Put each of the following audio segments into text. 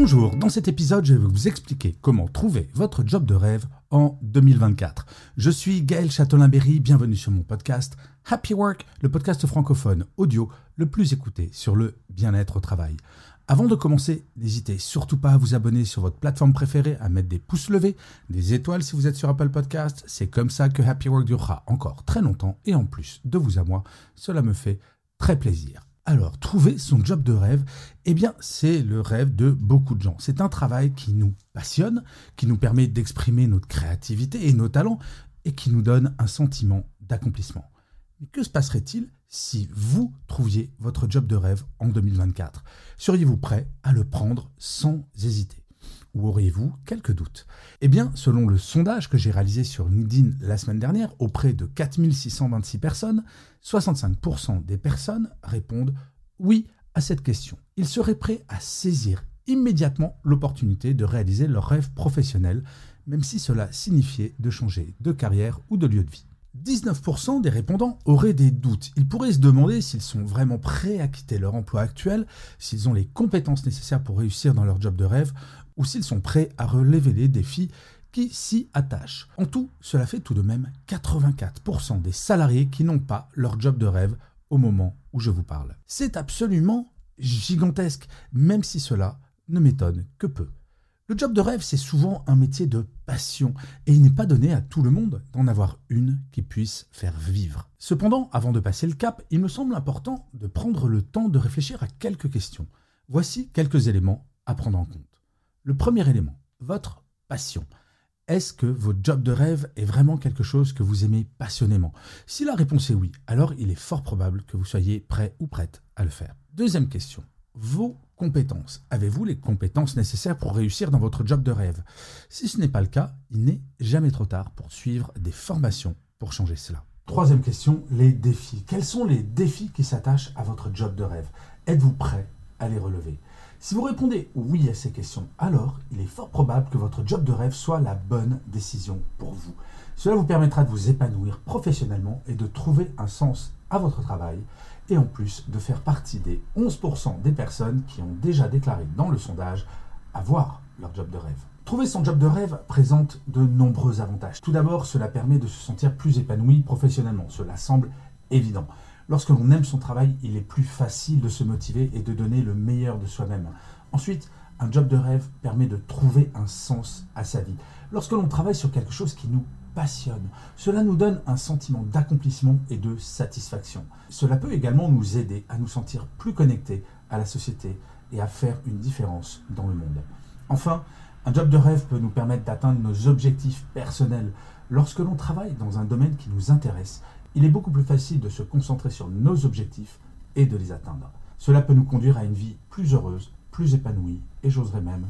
Bonjour, dans cet épisode, je vais vous expliquer comment trouver votre job de rêve en 2024. Je suis Gaël Châtelain-Berry, bienvenue sur mon podcast Happy Work, le podcast francophone audio le plus écouté sur le bien-être au travail. Avant de commencer, n'hésitez surtout pas à vous abonner sur votre plateforme préférée, à mettre des pouces levés, des étoiles si vous êtes sur Apple Podcast. C'est comme ça que Happy Work durera encore très longtemps et en plus de vous à moi, cela me fait très plaisir. Alors, trouver son job de rêve, eh bien, c'est le rêve de beaucoup de gens. C'est un travail qui nous passionne, qui nous permet d'exprimer notre créativité et nos talents, et qui nous donne un sentiment d'accomplissement. Mais que se passerait-il si vous trouviez votre job de rêve en 2024 Seriez-vous prêt à le prendre sans hésiter? Ou auriez-vous quelques doutes? Eh bien, selon le sondage que j'ai réalisé sur LinkedIn la semaine dernière auprès de 4626 personnes, 65% des personnes répondent oui à cette question. Ils seraient prêts à saisir immédiatement l'opportunité de réaliser leur rêve professionnel, même si cela signifiait de changer de carrière ou de lieu de vie. 19% des répondants auraient des doutes. Ils pourraient se demander s'ils sont vraiment prêts à quitter leur emploi actuel, s'ils ont les compétences nécessaires pour réussir dans leur job de rêve, ou s'ils sont prêts à relever les défis qui s'y attachent. En tout, cela fait tout de même 84% des salariés qui n'ont pas leur job de rêve au moment où je vous parle. C'est absolument gigantesque, même si cela ne m'étonne que peu. Le job de rêve, c'est souvent un métier de passion, et il n'est pas donné à tout le monde d'en avoir une qui puisse faire vivre. Cependant, avant de passer le cap, il me semble important de prendre le temps de réfléchir à quelques questions. Voici quelques éléments à prendre en compte. Le premier élément, votre passion. Est-ce que votre job de rêve est vraiment quelque chose que vous aimez passionnément? Si la réponse est oui, alors il est fort probable que vous soyez prêt ou prête à le faire. Deuxième question, vos compétences. Avez-vous les compétences nécessaires pour réussir dans votre job de rêve? Si ce n'est pas le cas, il n'est jamais trop tard pour suivre des formations pour changer cela. Troisième question, les défis. Quels sont les défis qui s'attachent à votre job de rêve? Êtes-vous prêt à les relever? Si vous répondez oui à ces questions, alors il est fort probable que votre job de rêve soit la bonne décision pour vous. Cela vous permettra de vous épanouir professionnellement et de trouver un sens à votre travail et en plus de faire partie des 11% des personnes qui ont déjà déclaré dans le sondage avoir leur job de rêve. Trouver son job de rêve présente de nombreux avantages. Tout d'abord, cela permet de se sentir plus épanoui professionnellement. Cela semble évident. Lorsque l'on aime son travail, il est plus facile de se motiver et de donner le meilleur de soi-même. Ensuite, un job de rêve permet de trouver un sens à sa vie. Lorsque l'on travaille sur quelque chose qui nous passionne. Cela nous donne un sentiment d'accomplissement et de satisfaction. Cela peut également nous aider à nous sentir plus connectés à la société et à faire une différence dans le monde. Enfin, un job de rêve peut nous permettre d'atteindre nos objectifs personnels. Lorsque l'on travaille dans un domaine qui nous intéresse, il est beaucoup plus facile de se concentrer sur nos objectifs et de les atteindre. Cela peut nous conduire à une vie plus heureuse, plus épanouie et j'oserais même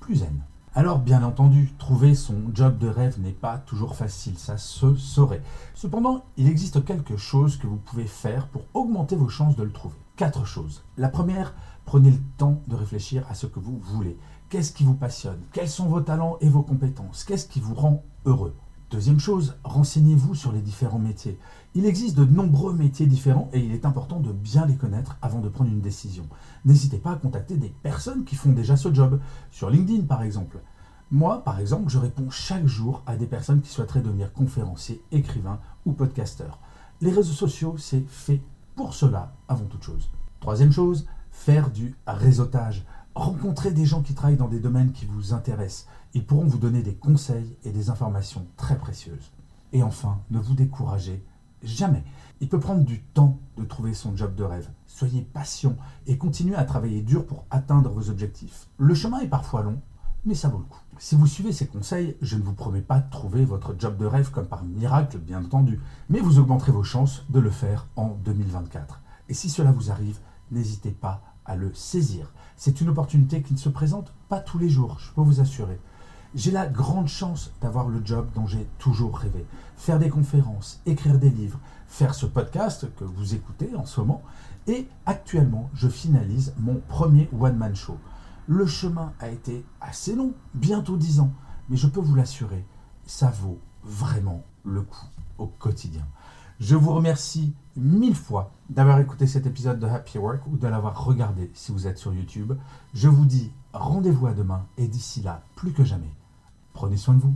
plus zen. Alors bien entendu, trouver son job de rêve n'est pas toujours facile, ça se saurait. Cependant, il existe quelque chose que vous pouvez faire pour augmenter vos chances de le trouver. Quatre choses. La première, prenez le temps de réfléchir à ce que vous voulez. Qu'est-ce qui vous passionne? Quels sont vos talents et vos compétences? Qu'est-ce qui vous rend heureux? Deuxième chose, renseignez-vous sur les différents métiers. Il existe de nombreux métiers différents et il est important de bien les connaître avant de prendre une décision. N'hésitez pas à contacter des personnes qui font déjà ce job, sur LinkedIn par exemple. Moi, par exemple, je réponds chaque jour à des personnes qui souhaiteraient devenir conférenciers, écrivains ou podcasteurs. Les réseaux sociaux, c'est fait pour cela avant toute chose. Troisième chose, faire du réseautage. Rencontrez des gens qui travaillent dans des domaines qui vous intéressent. Ils pourront vous donner des conseils et des informations très précieuses. Et enfin, ne vous découragez jamais. Il peut prendre du temps de trouver son job de rêve. Soyez patient et continuez à travailler dur pour atteindre vos objectifs. Le chemin est parfois long, mais ça vaut le coup. Si vous suivez ces conseils, je ne vous promets pas de trouver votre job de rêve comme par miracle, bien entendu, mais vous augmenterez vos chances de le faire en 2024. Et si cela vous arrive, n'hésitez pas à le saisir. C'est une opportunité qui ne se présente pas tous les jours, je peux vous assurer. J'ai la grande chance d'avoir le job dont j'ai toujours rêvé. Faire des conférences, écrire des livres, faire ce podcast que vous écoutez en ce moment. Et actuellement, je finalise mon premier one-man show. Le chemin a été assez long, bientôt dix ans, mais je peux vous l'assurer, ça vaut vraiment le coup au quotidien. Je vous remercie mille fois d'avoir écouté cet épisode de Happy Work ou de l'avoir regardé si vous êtes sur YouTube. Je vous dis rendez-vous à demain et d'ici là, plus que jamais, prenez soin de vous.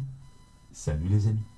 Salut les amis.